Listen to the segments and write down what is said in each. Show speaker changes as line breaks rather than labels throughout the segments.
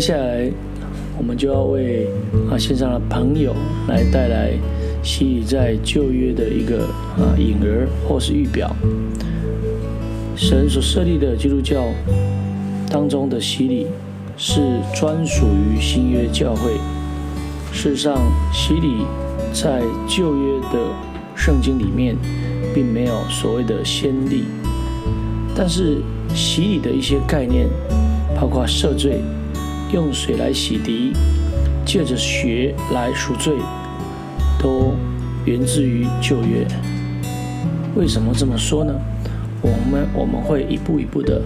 接下来，我们就要为啊线上的朋友来带来洗礼在旧约的一个啊影儿或是预表。神所设立的基督教当中的洗礼是专属于新约教会。事实上，洗礼在旧约的圣经里面并没有所谓的先例，但是洗礼的一些概念，包括赦罪。用水来洗涤，借着血来赎罪，都源自于旧约。为什么这么说呢？我们我们会一步一步的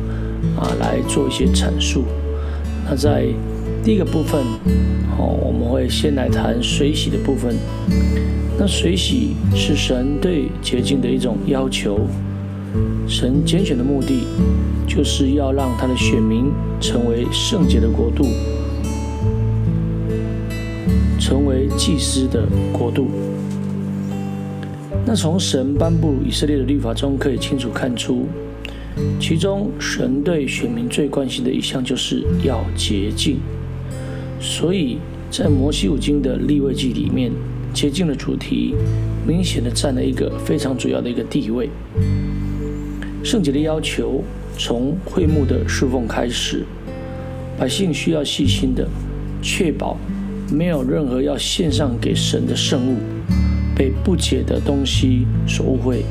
啊来做一些阐述。那在第一个部分，哦，我们会先来谈水洗的部分。那水洗是神对洁净的一种要求。神拣选的目的，就是要让他的选民成为圣洁的国度，成为祭司的国度。那从神颁布以色列的律法中，可以清楚看出，其中神对选民最关心的一项，就是要洁净。所以在摩西五经的立位记里面，洁净的主题，明显的占了一个非常主要的一个地位。圣洁的要求从会幕的侍奉开始，百姓需要细心的确保没有任何要献上给神的圣物被不洁的东西所误会，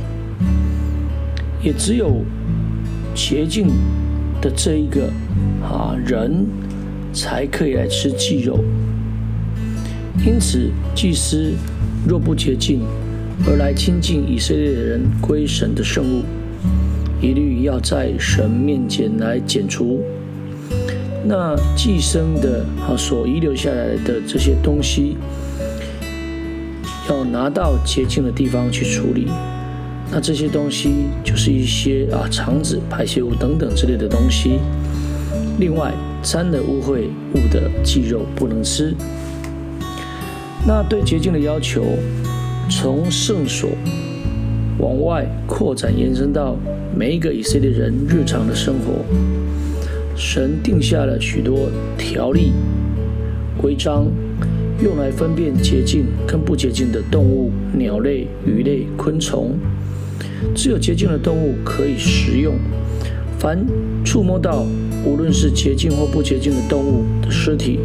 也只有洁净的这一个啊人才可以来吃祭肉。因此，祭司若不洁净而来亲近以色列人归神的圣物。一律要在神面前来剪除。那寄生的啊所遗留下来的这些东西，要拿到洁净的地方去处理。那这些东西就是一些啊肠子、排泄物等等之类的东西。另外，沾了污秽物的鸡肉不能吃。那对洁净的要求，从圣所。往外扩展延伸到每一个以色列人日常的生活，神定下了许多条例规章，用来分辨洁净跟不洁净的动物、鸟类、鱼类、昆虫。只有洁净的动物可以食用，凡触摸到无论是洁净或不洁净的动物的尸体，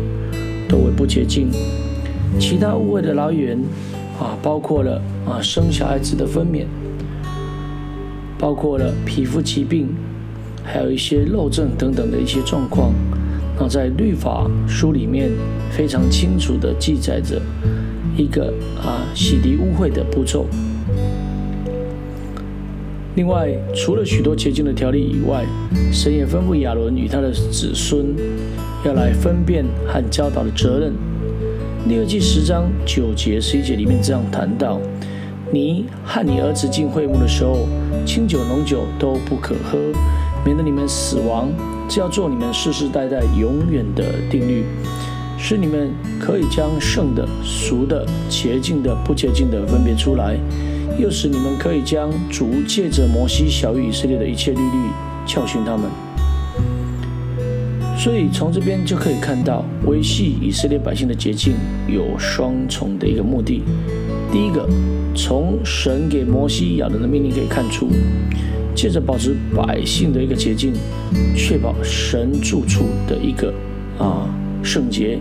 都为不洁净。其他污秽的来源。啊，包括了啊生小孩子的分娩，包括了皮肤疾病，还有一些漏症等等的一些状况。那在律法书里面非常清楚的记载着一个啊洗涤污秽的步骤。另外，除了许多洁净的条例以外，神也吩咐亚伦与他的子孙要来分辨和教导的责任。第二季十章九节十一节里面这样谈到：你和你儿子进会幕的时候，清酒浓酒都不可喝，免得你们死亡。这要做你们世世代代永远的定律，使你们可以将圣的、俗的、洁净的、不洁净的分别出来，又使你们可以将主借着摩西小于以色列的一切律例教训他们。所以从这边就可以看到，维系以色列百姓的洁净有双重的一个目的。第一个，从神给摩西亚人的命令可以看出，借着保持百姓的一个洁净，确保神住处的一个啊圣洁，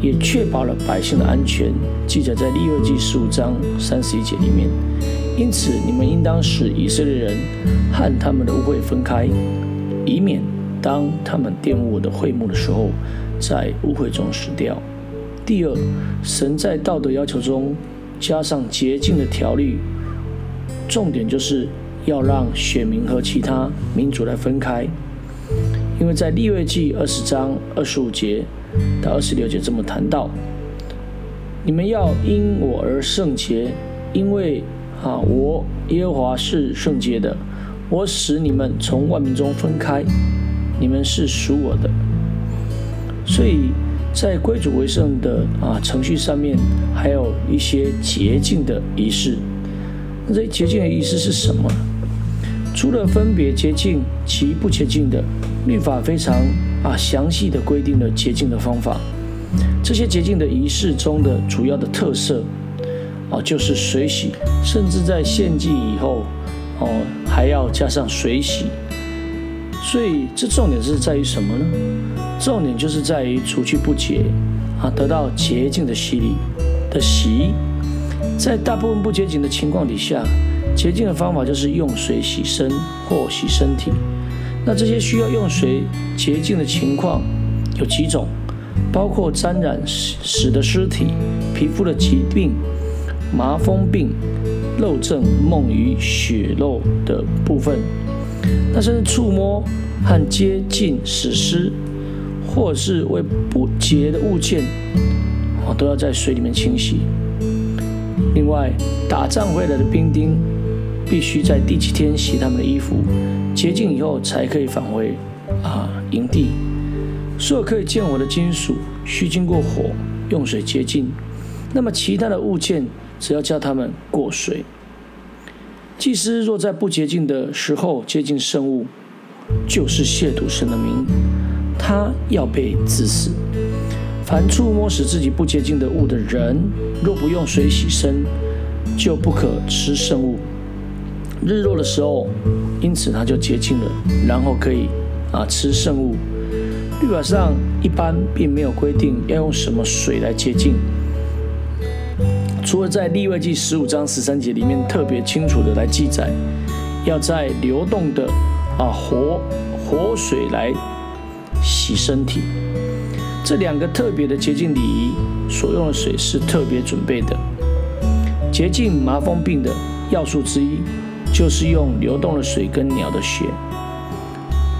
也确保了百姓的安全。记载在利未记十五章三十一节里面。因此，你们应当使以色列人和他们的污秽分开，以免。当他们玷污我的会幕的时候，在污秽中死掉。第二，神在道德要求中加上洁净的条例，重点就是要让选民和其他民族来分开。因为在利未记二十章二十五节到二十六节这么谈到：你们要因我而圣洁，因为啊，我耶和华是圣洁的，我使你们从万民中分开。你们是属我的，所以在归主为圣的啊程序上面，还有一些洁净的仪式。那这些洁净的仪式是什么？除了分别洁净其不洁净的，律法非常啊详细的规定了洁净的方法。这些洁净的仪式中的主要的特色，哦，就是水洗，甚至在献祭以后，哦，还要加上水洗。所以这重点是在于什么呢？重点就是在于除去不洁，啊，得到洁净的洗礼的洗。在大部分不洁净的情况底下，洁净的方法就是用水洗身或洗身体。那这些需要用水洁净的情况有几种？包括沾染死的尸体、皮肤的疾病、麻风病、漏症、梦与血肉的部分。那甚至触摸和接近死尸，或者是为不洁的物件，哦，都要在水里面清洗。另外，打仗回来的兵丁，必须在第七天洗他们的衣服，洁净以后才可以返回啊营地。所有可以见火的金属，需经过火用水洁净。那么其他的物件，只要叫他们过水。祭司若在不洁净的时候接近圣物，就是亵渎神的名，他要被治死。凡触摸使自己不洁净的物的人，若不用水洗身，就不可吃圣物。日落的时候，因此他就洁净了，然后可以啊吃圣物。律法上一般并没有规定要用什么水来洁净，除了在利未记十五章十三节里面特别清楚的来记载，要在流动的啊活活水来洗身体，这两个特别的洁净礼仪所用的水是特别准备的。洁净麻风病的要素之一，就是用流动的水跟鸟的血。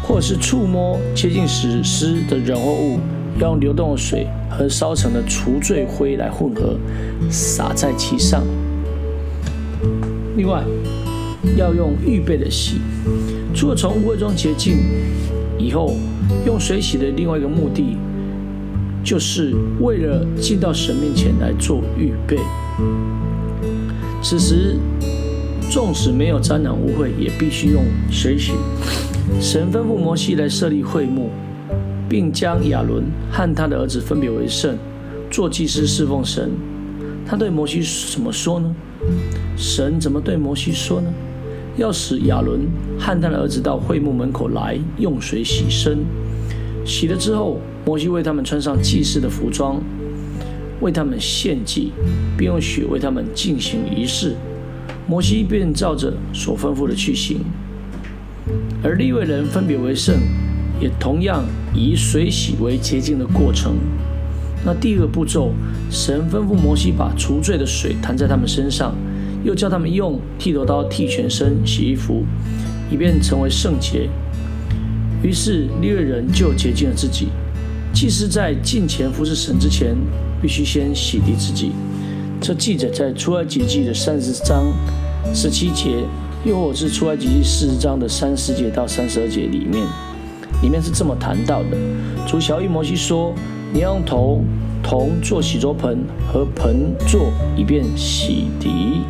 或是触摸接近死尸的人或物，要用流动的水和烧成的除罪灰来混合，洒在其上。另外，要用预备的洗，除了从污秽中洁净以后，用水洗的另外一个目的，就是为了进到神面前来做预备。此时，纵使没有沾染污秽，也必须用水洗。神吩咐摩西来设立会幕，并将亚伦和他的儿子分别为圣，做祭司侍奉神。他对摩西怎么说呢？神怎么对摩西说呢？要使亚伦和他的儿子到会幕门口来，用水洗身。洗了之后，摩西为他们穿上祭祀的服装，为他们献祭，并用血为他们进行仪式。摩西便照着所吩咐的去行。而立位人分别为圣，也同样以水洗为洁净的过程。那第二个步骤，神吩咐摩西把除罪的水弹在他们身上，又叫他们用剃头刀剃全身、洗衣服，以便成为圣洁。于是立位人就洁净了自己。祭司在进前服侍神之前，必须先洗涤自己。这记载在出埃及记的三十章十七节。又或是出埃及记四十章的三十节到三十二节里面，里面是这么谈到的：主小玉摩西说，你要用头铜做洗濯盆和盆座，以便洗涤。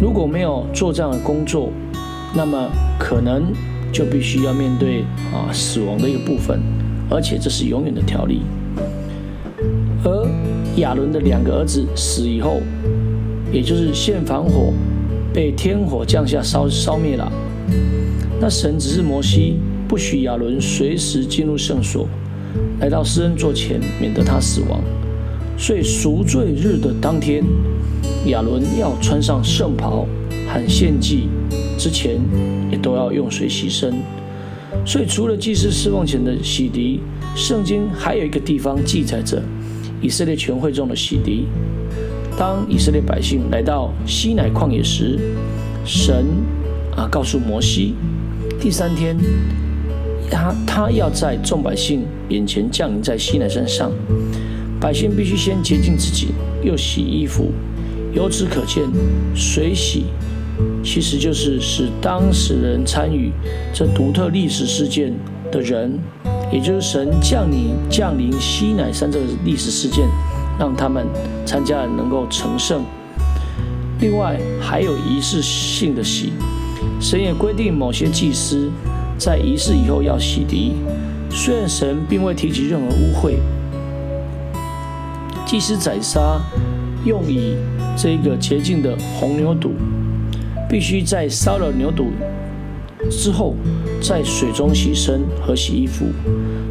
如果没有做这样的工作，那么可能就必须要面对啊死亡的一个部分，而且这是永远的条例。而亚伦的两个儿子死以后，也就是现防火。被天火降下烧烧灭了。那神只是摩西，不许亚伦随时进入圣所，来到施恩座前，免得他死亡。所以赎罪日的当天，亚伦要穿上圣袍，和献祭之前也都要用水洗身。所以除了祭司释放前的洗涤，圣经还有一个地方记载着以色列全会众的洗涤。当以色列百姓来到西乃旷野时，神啊告诉摩西，第三天他他要在众百姓眼前降临在西乃山上，百姓必须先洁净自己，又洗衣服。由此可见，水洗其实就是使当事人参与这独特历史事件的人，也就是神降临降临西乃山这个历史事件。让他们参加了能够成圣。另外还有仪式性的洗，神也规定某些祭司在仪式以后要洗涤，虽然神并未提及任何污秽。祭司宰杀用以这个洁净的红牛肚，必须在烧了牛肚之后，在水中洗身和洗衣服。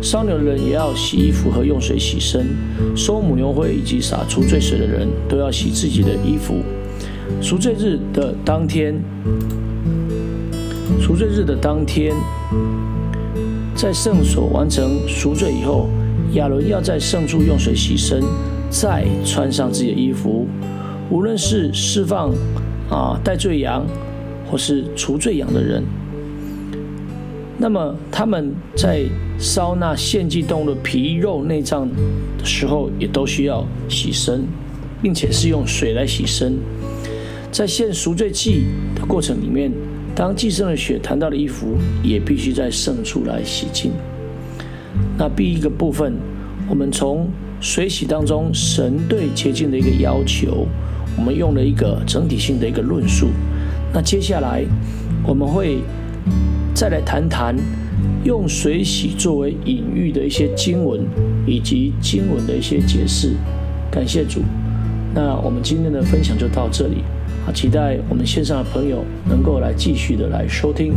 烧牛的人也要洗衣服和用水洗身。收母牛灰以及洒除罪水的人都要洗自己的衣服。赎罪日的当天，赎罪日的当天，在圣所完成赎罪以后，亚伦要在圣处用水洗身。再穿上自己的衣服，无论是释放啊带罪羊，或是除罪羊的人，那么他们在烧那献祭动物的皮肉内脏的时候，也都需要洗身，并且是用水来洗身。在献赎罪祭的过程里面，当祭牲的血弹到的衣服，也必须在圣处来洗净。那第一个部分，我们从。水洗当中，神对洁净的一个要求，我们用了一个整体性的一个论述。那接下来我们会再来谈谈用水洗作为隐喻的一些经文，以及经文的一些解释。感谢主。那我们今天的分享就到这里，啊，期待我们线上的朋友能够来继续的来收听。